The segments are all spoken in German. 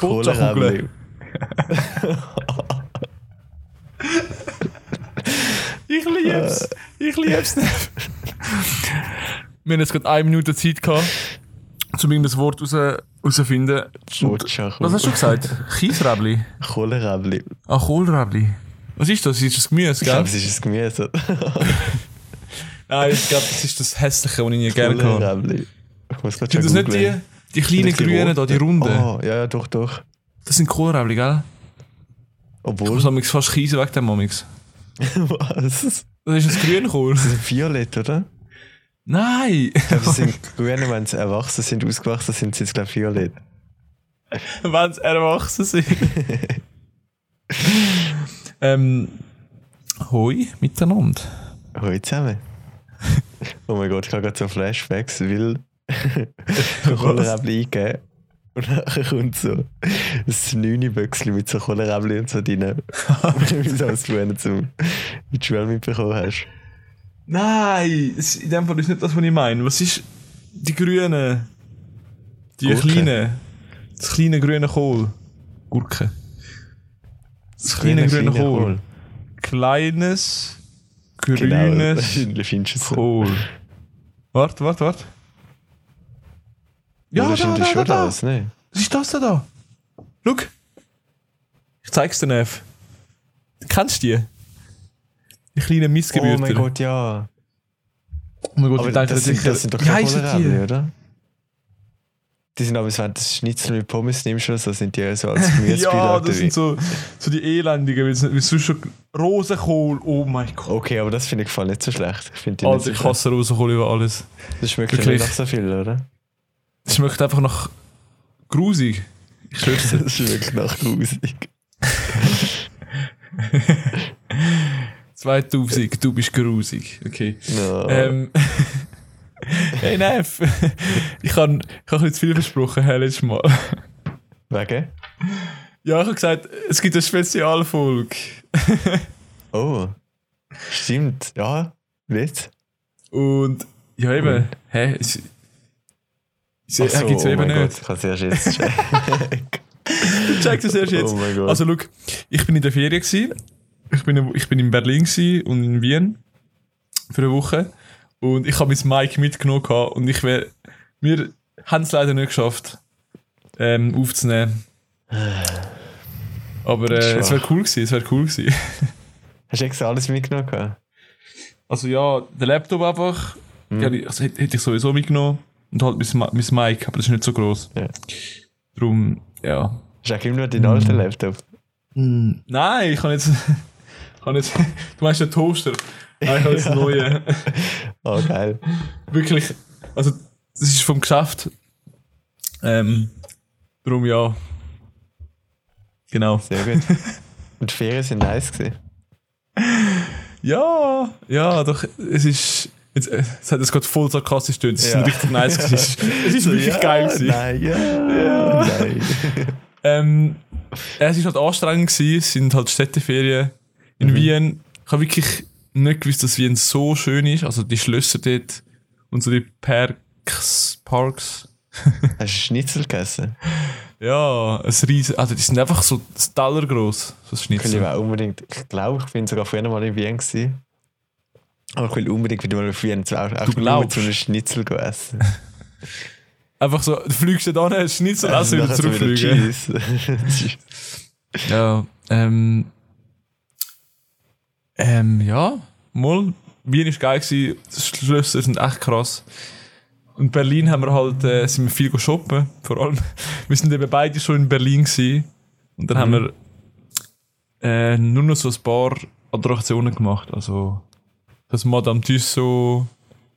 Boccia-Kugel. ich lieb's. Ich lieb's nicht. Wir haben jetzt gerade eine Minute Zeit gehabt, um irgendein Wort raus, herauszufinden. Was hast du gesagt? Kiesräbli? Kohleräbli. Ah, Kohlräbli. Was ist das? Ist das Gemüse, Ich gell? glaube, es ist ein Gemüse. Nein, ich glaube, das ist das Hässliche, was ich nie gerne habe. Ich muss gerade das schon nicht die, googlen. Die kleinen das Grünen da, die? Runden? Oh, ja, ja, doch, doch. Das sind Kohlräbli, gell? Ich Obwohl. muss amigs fast kiesen weg dem Amix. Was? Das ist ein Grünkohl. Das ist violett, oder? Nein! Ich glaube, sie sind grün, wenn sie erwachsen sind, ausgewachsen sind, sind sie, glaube ich, violett. Wenn sie erwachsen sind. ähm, hoi miteinander. Hallo zusammen. Oh mein Gott, ich habe gerade so Flashbacks, weil Kohleräbli eingeben und nachher kommt so ein 9 Büchsel mit so Kohleräbli und so drin. Wie so als du einen zum in die Schule mitbekommen hast. Nein! In dem Fall ist nicht das, was ich meine. Was ist die grünen? Die Gurke. kleinen. Das kleine grüne Kohl. Gurke. Das kleine grüne Kohl. Kleines, Genau, grünes so. Kohl. Warte, warte, warte. Ja, Ja, da, da, schon da, da. das, ne? Was ist das denn da? Schau. Ich zeig's dir, Nev. Kennst du die? Die kleinen Oh Missgebürter. mein Gott, ja. Oh mein Gott, Aber ich das, sind, das sind doch keine die? oder? Die sind aber, wenn du das Schnitzel mit Pommes nimmst oder so, sind die so als Gemüsebeilage. Ja, das sind so, so die Elendigen, wie sonst schon Rosenkohl, oh mein Gott. Okay, aber das finde ich voll nicht so schlecht. Ich finde die Alter, nicht ich so hasse Rosenkohl über alles. Das schmeckt Wirklich. nicht nach so viel, oder? Es schmeckt einfach nach grusig. Ich schwör's dir. Das schmeckt nach grusig. 2000, du bist grusig. Okay. No. Ähm, hey Neff, ich habe ich hab zu viel versprochen, hey, letztes Mal. Wegen? Ja, ich habe gesagt, es gibt eine Spezialfolge. Oh. Stimmt, ja. Nicht? Und ja, eben, hä? Es, es, Ach er gibt's oh eben nicht. Gott, ich kann es erst jetzt checken. Du checkst es erst jetzt. Oh. Also, schau, ich bin in der Ferien gewesen. Ich bin, ich bin in Berlin und in Wien für eine Woche. Und ich habe mein Mic mitgenommen und ich wär, wir haben es leider nicht geschafft, ähm, aufzunehmen. Aber äh, es wäre cool gewesen, es wäre cool gewesen. Hast du extra alles mitgenommen? Also ja, der Laptop einfach, ja, die- also, hätte ich sowieso mitgenommen. Und halt mein, Ma- Mic, aber das ist nicht so groß. Ja. Darum, ja. Du auch immer nur deinen alten Laptop? Nein, ich kann jetzt. Ich kann jetzt du meinst den Toaster? Nein, ich habe jetzt einen neuen. Oh, geil. Wirklich. Also, das ist vom Geschäft. Ähm, darum ja. Genau. Sehr gut. Und die Ferien sind nice gewesen. Ja, ja, doch, es ist. Jetzt, äh, es hat jetzt gerade voll sarkastisch getönt. Es ist Ja. richtig nice. Es ist, es ist wirklich ja, geil. Gewesen. Nein, ja, nein. Ähm, es ist halt anstrengend gewesen. Es sind halt Städteferien in Wien. Ich habe wirklich nicht gewusst, dass Wien so schön ist. Also die Schlösser dort und so die Parks. Parks. Hast du Schnitzel gegessen? Ja, ein riesen, also die sind einfach so Teller groß, so das Ich will Schnitzel. auch unbedingt, ich glaube, ich bin sogar früher mal in Wien gewesen. Aber ich will unbedingt wieder mal auch, auch nur glaubst? zu einem Schnitzel essen. Einfach so, du fliegst da an, hast Schnitzel, also wieder nachher so zurückfliegen. Ja, ähm, ähm, ja, mal, Wien ist geil gewesen, die Schlösser sind echt krass. Und Berlin haben wir halt, äh, sind wir viel shoppen, vor allem. Wir sind eben beide schon in Berlin gewesen. Und dann haben wir äh, nur noch so ein paar Attraktionen gemacht, also das Madame Tussauds,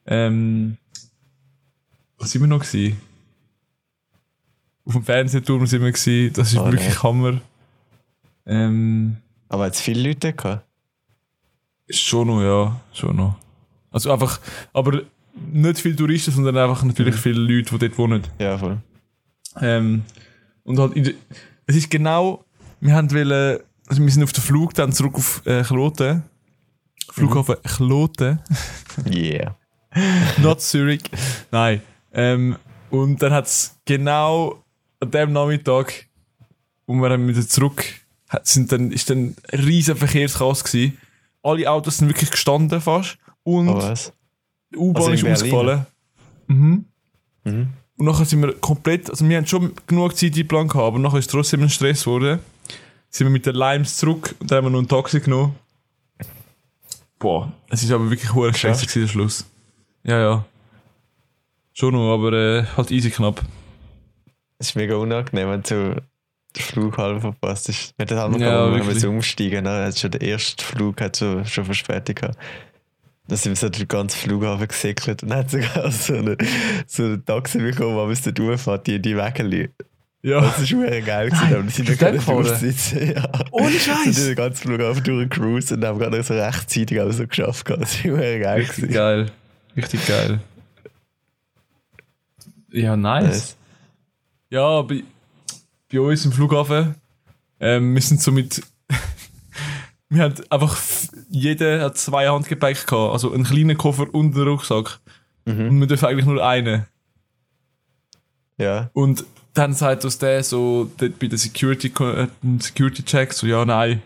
ähm, was sind wir noch gewesen? Auf dem Fernsehturm sind wir gewesen, das ist Oh, wirklich nee. Hammer. Ähm, Aber hat es viele Leute gehabt? Schon noch, ja. Schon noch. Also einfach, aber nicht viele Touristen, sondern einfach natürlich viele Leute, die dort wohnen. Ja, voll. Ähm, und halt, der, es ist genau, wir haben wollen, also wir sind auf den Flug dann zurück auf äh, Kloten. Flughafen Kloten, Yeah. not Zurich. Nein. Ähm, und dann hat es genau an dem Nachmittag und wir haben wieder zurück, sind dann, ist dann ein riesen Verkehrschaos gewesen. Alle Autos sind wirklich gestanden fast und Oh, die U-Bahn Also in ist ausgefallen. Mhm. Mhm. Und nachher sind wir komplett, also wir haben schon genug Zeit eingeplant gehabt, aber nachher ist trotzdem ein Stress geworden. Sind wir mit den Limes zurück und dann haben wir noch ein Taxi genommen. Boah, es ist aber wirklich hoher Stress gewesen, der Schluss. Ja, ja. Schon noch, aber äh, halt easy knapp. Es ist mega unangenehm, wenn du den Flug halb verpasst hast. Wir hatten halt Ja, ja, wirklich. müssen umsteigen. Ne? Hat schon der erste Flug hat so, schon Verspätung gehabt. Dann sind wir so den ganzen Flughafen gesegelt und dann hat sogar so eine, so ein Taxi bekommen, wo wir es dort durchfahren, die, die Wägeli. Ja. Das ist mega geil gewesen, die sind ja gerade durchsitzen. Ja. Ohne Wir Scheiß! sind den ganzen Flughafen durchgecruised und haben gerade so rechtzeitig aber so geschafft. Das war mega geil. Richtig gewesen. geil. Richtig geil. Ja, nice. Nice. Ja, bei, bei uns im Flughafen, ähm, wir sind so mit. wir haben einfach. Jeder hat zwei Handgepäck gehabt. Also einen kleinen Koffer und einen Rucksack. Mhm. Und wir dürfen eigentlich nur einen. Ja. Und dann sagt uns der so dort bei der Security, äh, Security Check so, ja, nein,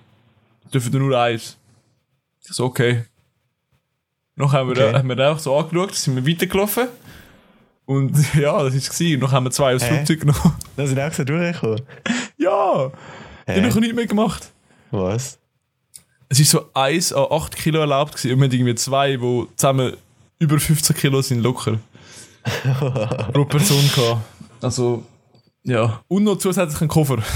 dürfen nur eins. Ich so, okay. Noch haben wir, Okay. haben wir auch so angeschaut, sind wir weitergelaufen. Und ja, das ist es. Noch haben wir zwei aus dem? Flugzeug genommen. Da sind auch so durchgekommen. ja! Die Hä? haben noch nicht mehr gemacht. Was? Es ist so 1 an 8 Kilo erlaubt gewesen und wir hatten irgendwie zwei, die zusammen über 15 Kilo sind locker. pro Person gehabt. Also, ja. Und noch zusätzlich einen Koffer.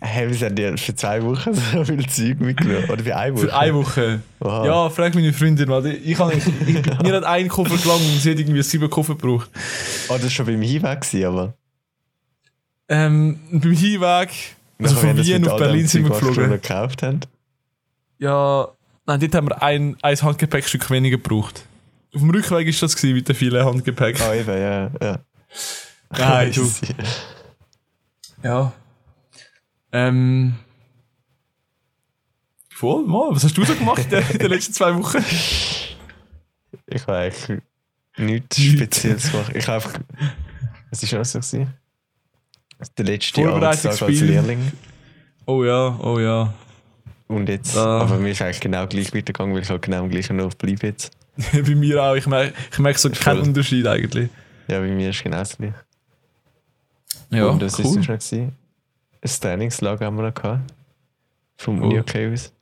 Hey, wir haben ja für zwei Wochen so viel Zeug mitgenommen. Oder für eine Woche. Für eine Woche. Wow. Ja, frag meine Freundin, weil ich, ich, ich, ich, mir hat ein Koffer gelangt und sie hat irgendwie sieben Koffer gebraucht. Oh, das war schon beim Hinweg, aber. Ähm, beim Hinweg, also von Wien auf Berlin sind wir Zeug, was geflogen. noch gekauft haben. Ja, nein, dort haben wir ein, ein Handgepäckstück weniger gebraucht. Auf dem Rückweg war das gewesen, mit den vielen Handgepäck. Ah, eben, ja. ja. Nein, du. Ja. Ähm. Voll, mal. Was hast du so gemacht in den- letzten zwei Wochen? Ich habe eigentlich nichts. Spezielles gemacht. Ich habe einfach. Was war das so? gewesen? Der letzte. Arbeitstag als Lehrling. Oh ja, oh ja. Und jetzt. Ah. Aber mir ist eigentlich genau gleich weitergegangen, weil ich halt genau am gleichen Ort bleibe jetzt. Bei mir auch. Ich merke ich merk so keinen. Unterschied eigentlich. Ja, bei mir ist genau das gleich. Ja, Und das cool. ist so schon gewesen. Ein Trainingslager haben wir noch gehabt. Vom. Uni okay aus.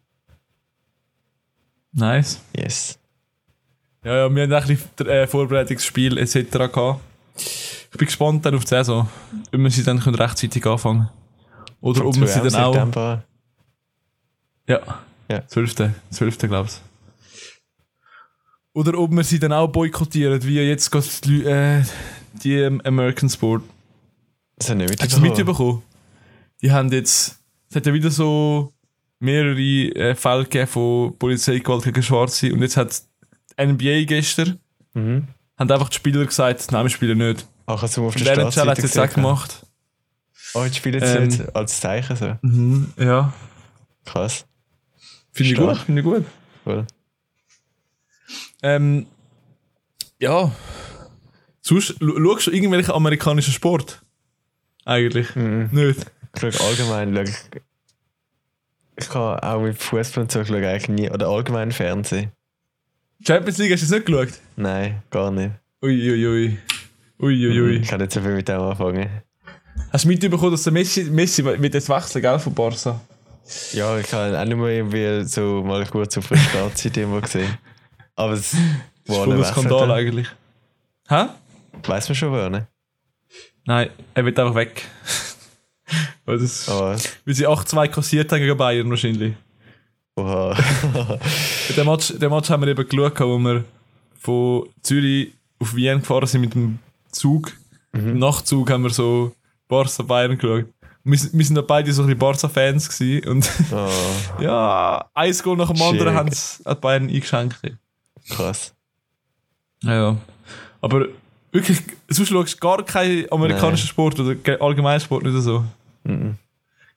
Nice. Yes. Ja, ja, wir haben ein bisschen äh, Vorbereitungsspiel etc. gehabt. Ich bin gespannt dann auf die Saison, ob wir sie dann können rechtzeitig anfangen Oder Vom ob wir sie 12. dann auch... September. Ja, Ja. 12. 12. glaube ich. Oder ob wir sie dann auch boykottieren, wie jetzt die, äh, die ähm, American Sport. Das habe ich nicht Hast du mitbekommen. mitbekommen? Die haben jetzt... Es hat ja wieder so mehrere äh, Fälle gegeben von Polizeigewalt gegen Schwarze und jetzt hat NBA gestern Mhm. haben einfach die Spieler gesagt, nein, wir spielen nicht. Ach, also auf Und der der NHL Startseite hat es jetzt auch gemacht. Oh, jetzt spielen sie Ähm. jetzt als Zeichen so. Mhm, ja. Krass. Finde ich gut, finde ich gut. Cool. Ähm, ja. Sonst, scha- schaust du irgendwelchen amerikanischen Sport? Eigentlich. Mhm. Nicht. Ich schaue allgemein, schau ich, ich kann auch mit Fußball und so ich schaue eigentlich nie, oder allgemein Fernsehen. Champions League hast du jetzt nicht geschaut? Nein, gar nicht. Uiuiui. Ui. Ui, ui, ui. Ich kann nicht so viel mit dem anfangen. Hast du mitbekommen, dass der Messi, Messi wird jetzt wechseln, gell, von Barca? Ja, ich habe auch nicht mal irgendwie so mal kurz auf der Startzeit immer gesehen. Aber es voll ein Skandal eigentlich. Hä? Weiß man schon, wer, ne? Nein, er wird einfach weg. weil, das, Aber, weil sie 8-2 kassiert haben gegen Bayern wahrscheinlich. oha. Den Match, den Match haben wir eben geschaut, wo wir von Zürich auf Wien gefahren sind mit dem Zug. Im Nachtzug haben wir so Barca Bayern geschaut. Wir, sind- wir sind da beide so ein bisschen Barca-Fans gewesen und oh, ja, ein Goal nach dem anderen Schön. haben sie Bayern eingeschenkt. krass. Ja, ja. Aber wirklich, sonst schaust du gar keinen amerikanischen. Sport oder ge- allgemeinen Sport nicht so. Mhm.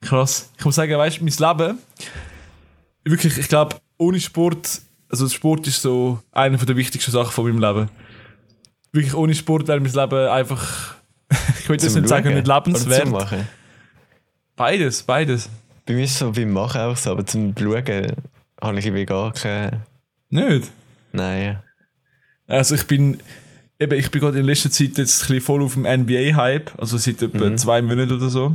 Krass. Ich muss sagen, weißt du, mein Leben, wirklich, ich glaube, ohne Sport, also Sport ist so eine der wichtigsten Sachen von meinem Leben. Wirklich, ohne Sport wäre mein Leben einfach, ich würde jetzt nicht sagen, nicht lebenswert. Machen. Beides, beides. Bei mir ist es so beim Machen auch so, aber zum Schauen habe ich irgendwie gar keine. Nicht? Nein. Also ich bin, eben, ich bin gerade in letzter Zeit jetzt ein bisschen voll auf dem NBA-Hype, also seit etwa Mhm. zwei Monaten oder so.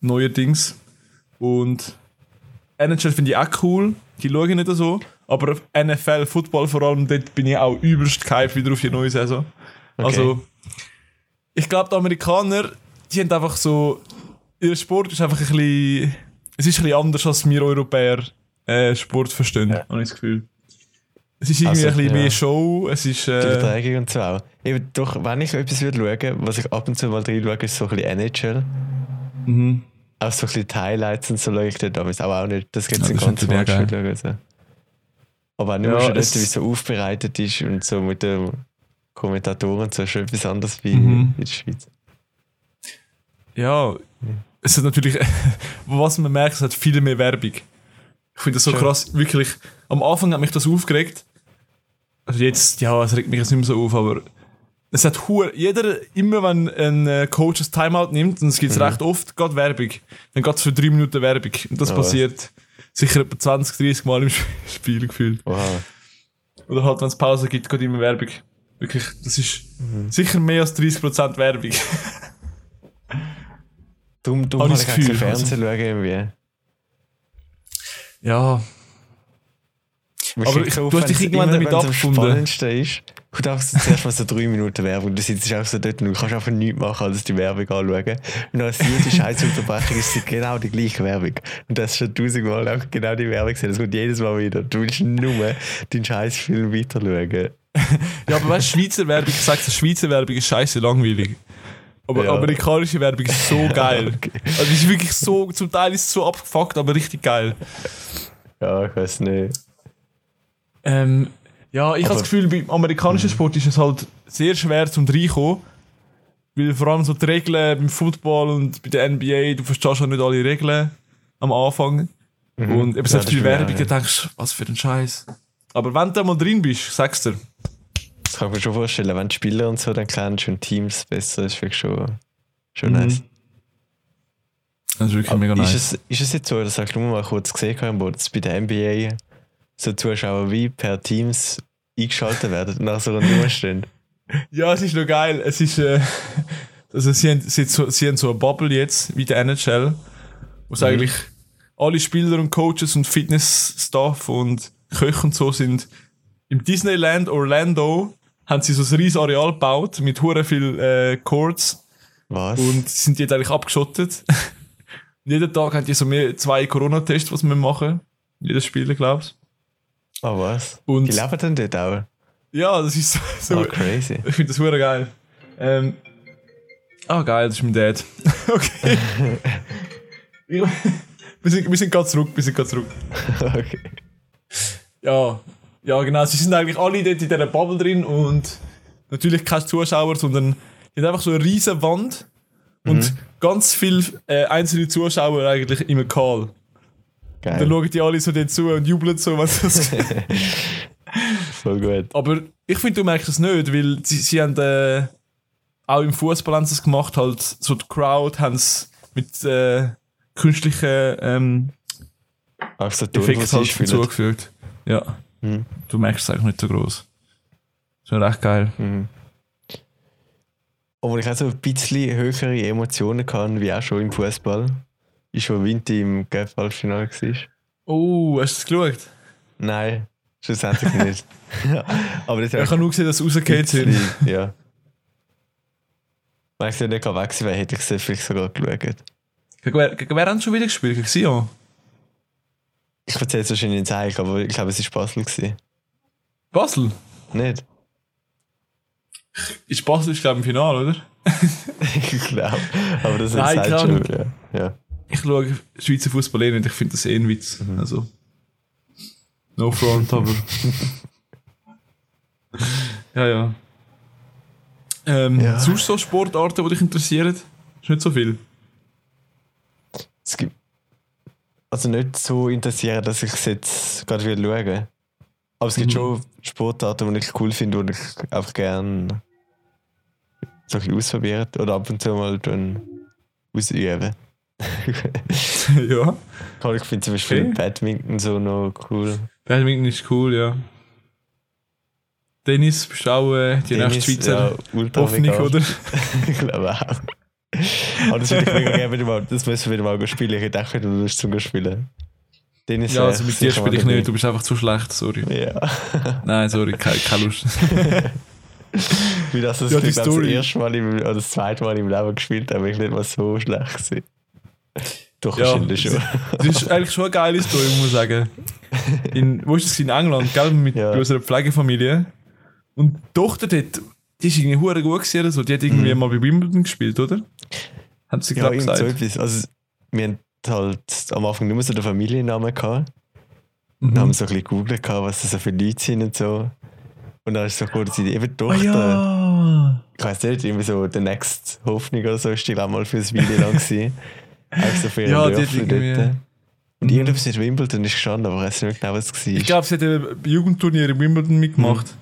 Neuerdings. Und NHL finde ich auch cool, die schaue ich nicht so. Aber NFL, Football vor allem, dort bin ich auch übelst gehypt wieder auf die neue Saison. Also, ich glaube, die Amerikaner, die haben einfach so, ihr Sport ist einfach ein bisschen, es ist ein bisschen anders, als wir Europäer äh, Sport verstehen, Ja. habe ich das Gefühl. Es ist irgendwie Also, ein bisschen ja. mehr Show, es ist, Die äh, Übertragung und so auch. Eben, doch, wenn ich etwas würde schauen, was ich ab und zu mal reinschaue, ist so ein bisschen NHL. mhm. Auch so ein bisschen die Highlights und so schaue ich dort damals aber auch nicht. Das Ja, das ist ganzen natürlich Match schauen. So. Aber auch nicht Ja, schon dort, es- wie es so aufbereitet ist und so mit den Kommentatoren und so, ist schon etwas anderes wie Mhm. in der Schweiz. ja, es hat natürlich, was man merkt, es hat viel mehr Werbung. Ich finde das so Schön. krass, wirklich, am Anfang hat mich das aufgeregt. Also jetzt, ja, es regt mich jetzt nicht mehr so auf, aber es hat hure, jeder, immer wenn ein äh, Coach das Timeout nimmt, und es gibt es recht oft, geht Werbung. Dann geht es für drei Minuten Werbung. Und das was? passiert sicher etwa 20, 30 Mal im Spiel gefühlt. Wow. Oder halt, wenn es Pause gibt, geht immer Werbung. Wirklich, das ist Mhm. sicher mehr als 30% Werbung. Darum, darum Habe ich auch kein Gefühl, also. Fernsehen schauen irgendwie. ja, Aber ich- du hast dich irgendwann damit wenn's am abgefunden. Spannendste ist, einfach so zuerst mal so drei Minuten Werbung. Du sitzt einfach so dort und du kannst einfach nichts machen, als die Werbung anschauen. Und als vierte Scheißunterbrechung ist es genau die gleiche Werbung. Und das ist schon tausendmal auch genau die Werbung gesehen. Das kommt jedes Mal wieder. Du willst nur den Scheißfilm weiter schauen. Ja, aber weißt du, Schweizer Werbung, ich sag's Schweizer Werbung ist scheiße langweilig. Aber Ja. amerikanische Werbung ist so geil. Okay. Also ist wirklich so, zum Teil ist es so abgefuckt, aber richtig geil. Ja, ich weiß nicht. Ähm, ja, ich habe Aber- das Gefühl, beim amerikanischen Sport ist es halt sehr schwer zum reinkommen. Weil vor allem so die Regeln beim Football und bei der NBA, du verstehst ja nicht alle Regeln am Anfang. Und eben so Ja, ist Werbung, ja. denkst, was für ein Scheiß. Aber wenn du mal drin bist, sagst du. Das kann ich mir schon vorstellen, wenn die Spieler und so dann kennst und Teams besser, ist wirklich schon, schon Mhm. nice. Das ist wirklich Aber mega ist, nice. es, ist es jetzt so, dass ich nur mal kurz gesehen habe, wo das bei der NBA so Zuschauer wie per Teams eingeschaltet werden und nach so einer Nummer stehen? Ja, es ist noch geil. Es ist, äh, also sie haben, sie, sie haben so eine Bubble jetzt, wie der NHL, wo es eigentlich alle Spieler und Coaches und Fitnessstaff und Köche und so sind. Im Disneyland Orlando haben sie so ein riesiges Areal gebaut mit hure viel äh, Courts Was? und sind jetzt eigentlich abgeschottet. Jeden Tag haben die so mehr, zwei Corona-Tests, was wir machen. Jedes Spieler, glaubst Ah, was? Und- die leben dann dort auch? Ja, das ist so, Oh, crazy. Ich finde das hure geil. Ähm, ah, geil, das ist mein Dad. okay. wir, sind, wir sind gerade zurück, wir sind gerade zurück. okay. Ja, ja, genau. Sie sind eigentlich alle dort in dieser Bubble drin und natürlich keine Zuschauer, sondern die haben einfach so eine riesige Wand und ganz viele äh, einzelne Zuschauer eigentlich im Call. Dann Geil. schauen die alle so dort zu und jubeln so, sie das Voll gut. Aber ich finde, du merkst es nicht, weil sie, sie haben äh, auch im Fußball haben sie es gemacht, halt so die Crowd haben es mit äh, künstlichen ähm, Auch so Ton, Effekten was halt hinzugefügt. Ja, Mhm. du merkst es eigentlich nicht so groß. Schon recht geil. Mhm. Obwohl ich auch so ein bisschen höhere Emotionen kann, wie auch schon im Fußball, ist, wo Vinti im Göpp-Halbfinale war. Oh, hast du es geschaut? Nein, schlussendlich nicht. Aber das Ich habe nur gesehen, dass sie rausgefallen sind. ja. Wenn ich nicht weg wäre, hätte ich es vielleicht sogar geschaut. Gegen wer, gegen wer haben sie schon wieder gespielt? Gegen Sion? Ich erzähle es wahrscheinlich nicht eigentlich, aber ich glaube, es war Basel. Gewesen. Basel? Nicht? Ist Basel, ist glaube ich im Finale, oder? ich glaube. Aber das ist keine schon. Ja. ja. Ich schaue Schweizer Fußball eh nicht, ich finde das eh ein Witz. Also. No front, aber. ja, ja. Ähm, Ja. Sonst so Sportarten, die dich interessieren? Ist nicht so viel. Es gibt. Also nicht so interessiert, dass ich es jetzt gerade will schauen. Aber es gibt Mhm. schon Sportarten, die ich cool finde und ich einfach gerne so ein bisschen ausprobieren oder ab und zu mal ausüben. ja. Ich finde zum Beispiel Okay. Badminton so noch cool. Badminton ist cool, ja. Tennis bist du auch äh, die nächste Schweizer ja, Hoffnung, oder? ich glaube auch. Aber das würde ich mega gerne wieder mal, das müssen wir wieder mal spielen. Ich hätte auch wieder Lust zum Spielen. Tennis Ja, also mit dir spiele ich nicht, du bist einfach zu schlecht, sorry. Ja. Nein, sorry, keine, keine Lust. Wie das, das, Ja, ich das erste Mal im, oder das zweite Mal im Leben gespielt habe, ich nicht mal so schlecht gewesen. Doch, Ja, wahrscheinlich schon. Das ist eigentlich schon eine geile Story, muss man sagen. In, wo ist das? In England, gell? Mit Ja. unserer Pflegefamilie. Und die Tochter dort, die ist irgendwie hure gut oder so. Die hat irgendwie mal bei Wimbledon gespielt, oder? Hat sie Mhm. Ja, gerade irgend so gesagt. etwas. Also, wir haben halt am Anfang nur so den Familiennamen gehabt. Mhm. Dann haben so ein bisschen gegoogelt, was das so für Leute sind und so. Und dann ist es so dass sie eben die Ah Tochter, ja! ich weiß nicht, irgendwie so der Next Hoffnung oder so, ist die auch mal für ein Video lang gewesen. Auch so für ihren Ja, die hat irgendwie- dort. Und Mhm. irgendwas mit Wimbledon ist gestanden, aber ich weiß nicht genau, was es war. Ich glaube, sie hat ein Jugendturnier in Wimbledon mitgemacht.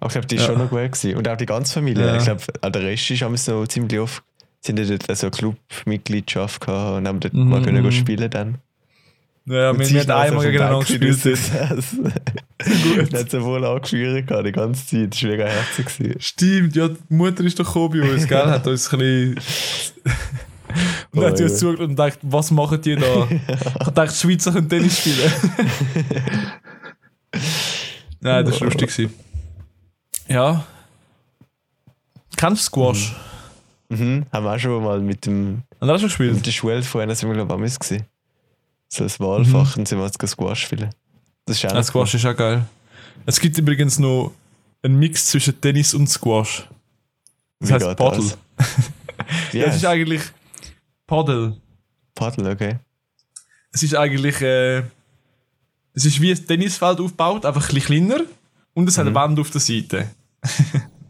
Aber ich glaube, die ist Ja. schon noch gut gewesen. Und auch die ganze Familie. Ja. Ich glaube, der Rest ist haben so ziemlich oft, sind ja dort so eine Clubmitgliedschaft gehabt und haben dort Mhm, mal können mhm. spielen dann. Ja, Und wir, haben einmal gegeneinander gespielt. gewesen, Gut. Hat sie wohl angeführt die ganze Zeit. Das war mega herzig. Stimmt, ja, die Mutter ist doch gekommen bei uns, gell? Hat uns ein bisschen. Und dann hat sie uns zugeschaut und gedacht, was machen die da? Ich dachte, Schweizer können Tennis spielen. Nein, das war lustig. gewesen. Ja. Kennst du Squash? Mhm. Haben wir auch schon mal mit, dem, Haben wir auch schon mit gespielt? der Schule vorhin sind wir, glaube ich, am gewesen. So ein Wahlfach und sind wir jetzt Squash spielen. Das ist auch Ja, Squash ist auch geil. Es gibt übrigens noch einen Mix zwischen Tennis und Squash. Das Wie heißt Paddle. das? cool. Ja, Ja, es ist eigentlich Paddle. Paddel, okay. Es ist eigentlich. Äh, es ist wie ein Tennisfeld aufgebaut, einfach ein bisschen kleiner. Und es hat eine Wand auf der Seite.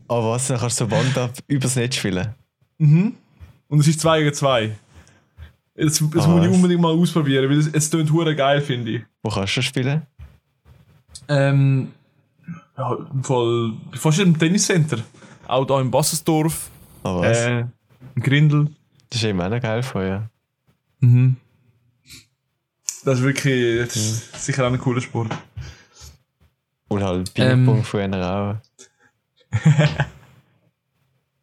Aber was, dann kannst du so Wand ab übers Netz spielen? Mhm. Und es ist 2 gegen 2. Das, das Ah, muss ich was? unbedingt mal ausprobieren, weil es, es klingt hure geil, finde ich. Wo kannst du spielen? Ähm, ja, im Fall, fast im Tenniscenter. Auch da in Bassensdorf, Ah, was? äh, im Grindel. Das ist eben auch noch geil vorher. Mhm. Das ist wirklich das ist sicher auch ein cooler Sport. Und halt Ping-Pong Ähm. früher auch.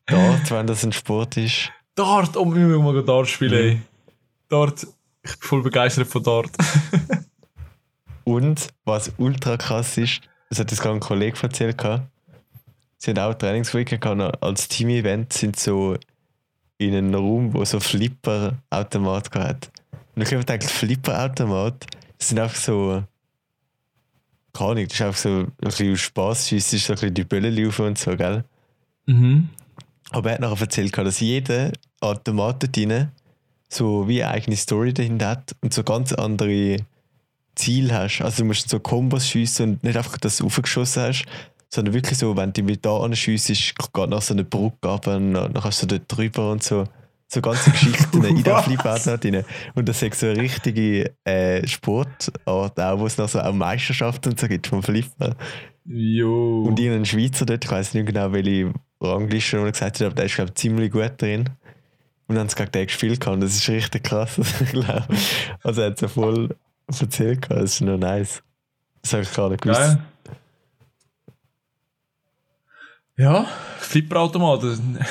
Dort, wenn das ein Sport ist. Dart, oh, wir müssen mal Dart spielen. ey. Dart, ich bin voll begeistert von Dart. Und was ultra krass ist, das hat uns gerade ein Kollege erzählt. gehabt. Sie haben auch Trainingsweekend gehabt, als Team-Event sind so in einem Raum, wo so Flipper-Automat hat. Und ich habe gedacht, Flipper-Automat, das sind einfach so. Keine Ahnung, das ist einfach so ein bisschen Spaß, ist so ein bisschen die Bälle laufen und so, gell? Mhm. Aber er hat nachher erzählt, dass jeder Automat drin so wie eine eigene Story dahinter hat und so ganz andere Ziele hast. Also du musst so Kombos schiessen und nicht einfach, dass du aufgeschossen hast, sondern wirklich so, wenn du mit da anschiessest, geht nach so einer Brücke ab und dann kannst du dort drüber und so. So ganze Geschichten in der? Flipautomat drin. Und das ist so eine richtige äh, Sportart, auch wo es noch so auch Meisterschaften und so gibt vom Flipper. Jo. Und irgendein Schweizer dort, ich weiß nicht genau, welche Rangliste er gesagt hat, aber der ist, glaube ich, ziemlich gut drin. Und dann haben sie gegen den gespielt und das ist richtig krass, ich glaube. Also er hat so voll erzählt das ist noch nice. Das habe ich gerade nicht gewusst. Geil. Ja, Flipperautomaten.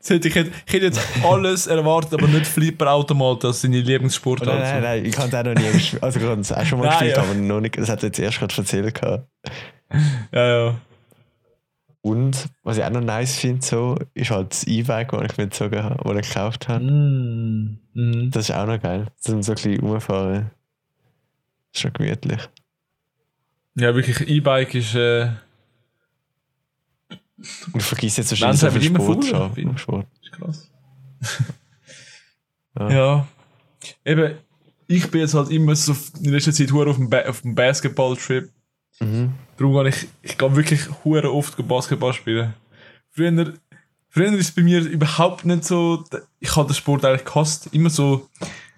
Das ich, hätte- ich hätte jetzt alles erwartet, aber nicht Flipperautomaten als seine Lieblingssportart. Oh, nein, nein, nein, ich habe es auch noch nie gespielt. Also ich habe es auch schon mal Nein, gespielt, ja. aber noch nicht. Das hat er jetzt erst gerade erzählt gehabt. Ja, ja. Und was ich auch noch nice finde, so, ist halt das E-Bike, das ich mir gezogen habe, das ich gekauft habe. Mm. Mm. Das ist auch noch geil. Zum so ein bisschen rumfahren. Ist schon gemütlich. Ja, wirklich, E-Bike ist. Äh, Und vergiss jetzt wahrscheinlich sie so viel Sport sind. Sport. ist krass. Ja. Ja. Eben, ich bin jetzt halt immer so in letzter Zeit hure auf dem, ba auf dem Basketball-Trip. Mhm. Darum gehe ich, ich gehe wirklich hure oft Basketball spielen. Früher, früher ist es bei mir überhaupt nicht so, ich habe den Sport eigentlich gehasst. Immer so,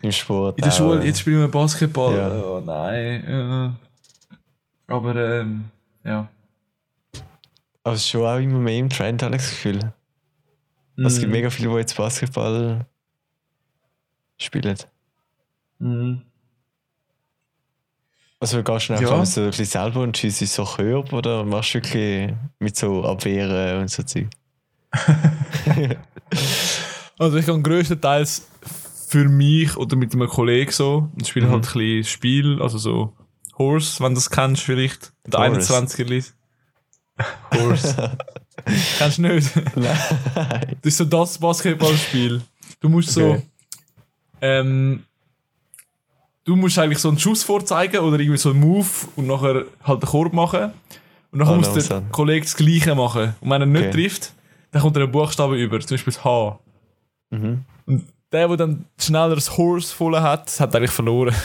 Im Sport. in der auch. Schule, jetzt spielen wir Basketball. Ja. Oh nein. Äh. Aber, ähm, ja. Aber es ist schon auch immer mehr im Trend, habe ich das Gefühl. Mm. Es gibt mm. mega viele, die jetzt Basketball spielen. Mhm. Also gehst du einfach ja. so ein bisschen selber und schießt so Körper oder machst du wirklich mit so Abwehren und so Zeug? also ich kann größtenteils für mich oder mit einem Kollegen so, und spiele mhm. halt ein bisschen Spiel, also so Horse, wenn du das kennst vielleicht, der 21er-List. Horse. kennst du nicht? Nein. Das ist so das Basketballspiel. Du musst so, Okay. ähm, du musst eigentlich so einen Schuss vorzeigen oder irgendwie so einen Move und nachher halt den Korb machen. Und nachher Ah, muss der langsam. Kollege das Gleiche machen. Und wenn er nicht Okay. trifft, dann kommt er einen Buchstaben über, zum Beispiel das H. Mhm. Und der, der dann schneller das Horse voll hat, hat eigentlich verloren.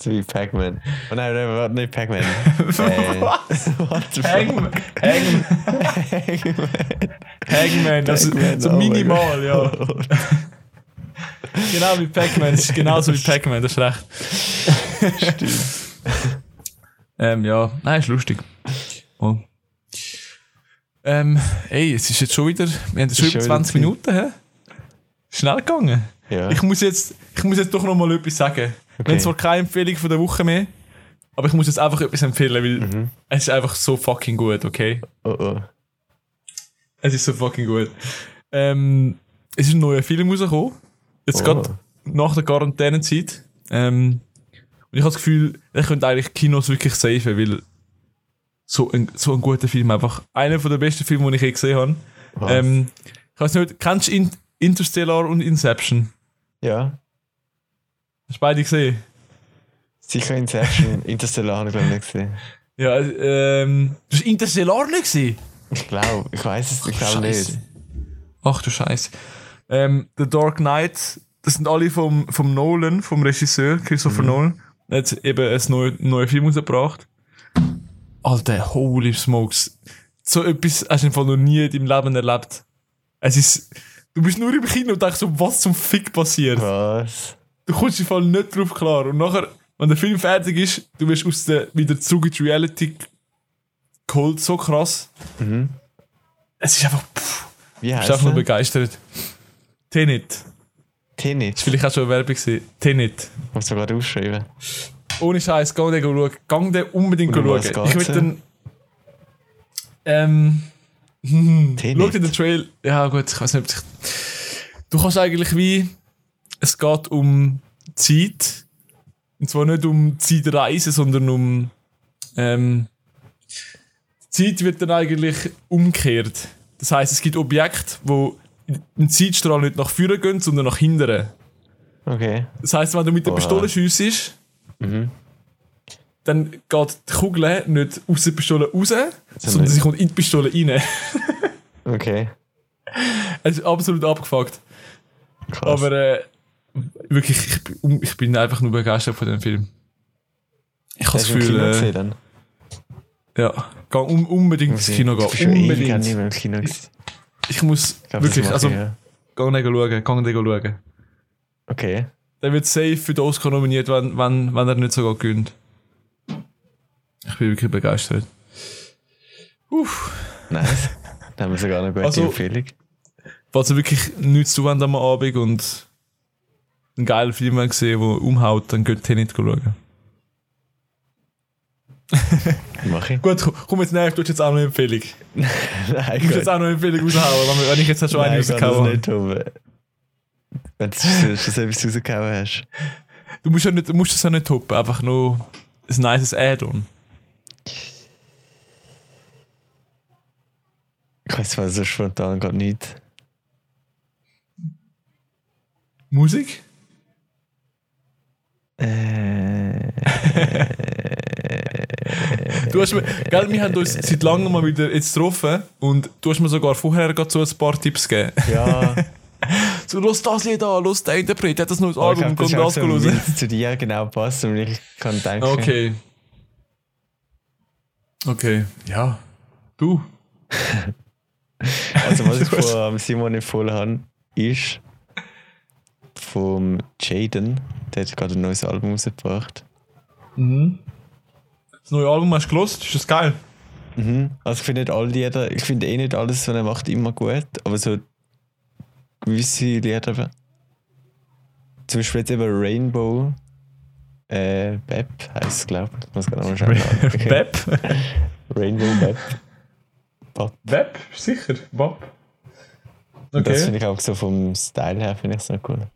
So wie Pac-Man. Oh nein, nein, nicht Pac-Man. what the fuck? Hangman. Hangman. Hangman. Also Pac-Man, so oh minimal, ja. Genau wie Pac-Man. Das ist genauso wie Pac-Man, das ist recht. ähm, ja, nein, ist lustig. Oh. Ähm, ey, es ist jetzt schon wieder, wir haben schon Ist über schon 20 wieder Minuten, hä? Schnell gegangen. Ja. Ich muss jetzt, ich muss jetzt doch noch mal etwas sagen. Wir haben zwar keine Empfehlung von der Woche mehr, aber ich muss jetzt einfach etwas empfehlen, weil Mhm. es ist einfach so fucking gut, okay? Oh oh. Es ist so fucking gut. Ähm, es ist ein neuer Film rausgekommen. Jetzt Oh. gerade nach der Quarantänezeit. Ähm, und ich habe das Gefühl, ich könnte eigentlich Kinos wirklich safen, weil so ein, so ein guter Film einfach. Einer der besten Filme, die ich je gesehen habe. Ähm, ich weiß nicht, kennst du In Interstellar und Inception? Ja. Hast du beide gesehen? Sicher Inception, Interstellar habe ich glaube ich nicht gesehen. Ja, ähm, du hast Interstellar nicht gesehen? Ich glaube, ich weiß es, ich glaube nicht. Ach du Scheiße. Ähm, The Dark Knight, das sind alle vom, vom Nolan, vom Regisseur Christopher Nolan. Er hat eben einen neuen, neuen Film rausgebracht. Alter, holy smokes. So etwas hast du einfach noch nie in deinem Leben erlebt. Es ist, du bist nur im Kino und denkst so, was zum Fick passiert. Was? Du kommst im Fall nicht drauf klar. Und nachher, wenn der Film fertig ist, du wirst aus der, wieder zurück in die Reality geholt, so krass. Mhm. Es ist einfach, pff, Wie ich bin heißt einfach nur begeistert. Tenet. Tenet. Das vielleicht auch schon eine Werbung gesehen. Tenet. Muss du gerade aufschreiben. Ohne Scheiß, gang den schauen. Gang den unbedingt schauen. Ich will dann. Ähm. Hm, Tenet. Schau dir den Trail. Ja, gut, ich weiß nicht, ob ich. Du kannst eigentlich wie. Es geht um Zeit. Und zwar nicht um Zeitreisen, sondern um. Ähm, Zeit wird dann eigentlich umgekehrt. Das heißt, es gibt Objekte, wo im Zeitstrahl nicht nach vorne gehen, sondern nach hinten. Okay. Das heisst, wenn du mit der. Pistole schiessest, Mhm. Dann geht die Kugel nicht aus der Pistole raus, sondern nicht. sie kommt in die Pistole rein. Okay. es ist absolut abgefuckt. Krass. Aber äh, wirklich, ich, bin- ich bin einfach nur begeistert von dem Film. Ich habe das Gefühl, äh, gesehen dann? ja, geh um, unbedingt ins Kino Ich bin gehen. schon ewig nicht Unbedingt. mehr im Kino gewesen. Ich muss Ich glaub, wirklich, also, ich, ja. geh den schauen, geh den schauen. Okay. Der wird safe für den Oscar nominiert, wenn, wenn, wenn er nicht sogar gönnt. Ich bin wirklich begeistert. Uff. Nice. Dann haben wir sogar eine gute Also- Empfehlung. Falls ihr wirklich nichts zu wollt am Abend und einen geilen Film gesehen, der umhaut, dann geht Tenet schauen. Mach ich. Gut, komm- komm jetzt näher, du hast jetzt auch noch eine Empfehlung. Du Nein, musst jetzt auch noch eine Empfehlung raushauen, wenn- wenn ich jetzt schon eine Nein, ich kann das rausgehauen habe. nicht. Wenn du schon etwas rausgehauen hast. Du musst, ja nicht, du musst das ja nicht toppen, einfach nur ein nices Add-on. Ich weiß zwar so spontan gerade nicht. Musik? Äh, Du hast mir, gell, wir haben uns seit langem mal wieder jetzt getroffen und du hast mir sogar vorher gerade so ein paar Tipps gegeben. ja, So, los das Lied an, los der Interpret, hat das neues aber ich Album, glaube, das das so, es zu dir genau passt und ich kann denken. Okay. Okay, ja. Du. Also was ich von Simon empfohlen habe, ist vom Jaden, der hat gerade ein neues Album rausgebracht. Das neue Album hast du gelost, ist das geil? Mhm. Also ich finde nicht alle Lieder, ich finde eh nicht alles, was er macht, immer gut, aber so gewisse Lieder zum Beispiel jetzt eben Rainbow äh, Bep heisst es, glaube ich. Muss gerade mal schauen. Web? Rainbow Bep. Bop. Web? Sicher? Bob? Das Okay. finde ich auch so vom Style her finde ich es noch cool.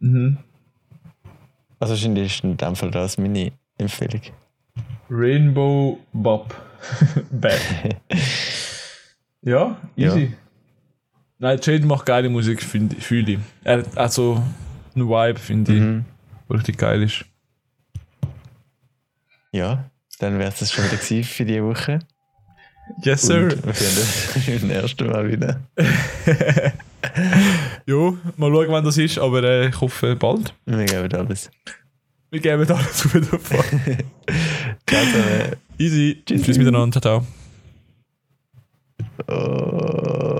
Mhm. Also wahrscheinlich ist in dem Fall das meine Empfehlung. Rainbow Bob. Bad. ja, easy. Nein, Jade macht geile Musik, finde ich. Fühle ich. Er hat also einen Vibe, finde ich, Mhm. der richtig geil ist. Ja, dann wäre es das schon wieder für diese Woche. Yes, Und sir. wir sehen uns beim nächsten Mal wieder. Jo, mal schauen, wann das ist, aber äh, ich hoffe bald. Wir geben alles. Wir geben alles wieder vor. Ciao zusammen. Easy. Tschüssi. Tschüss miteinander. Ciao, ciao. Oh.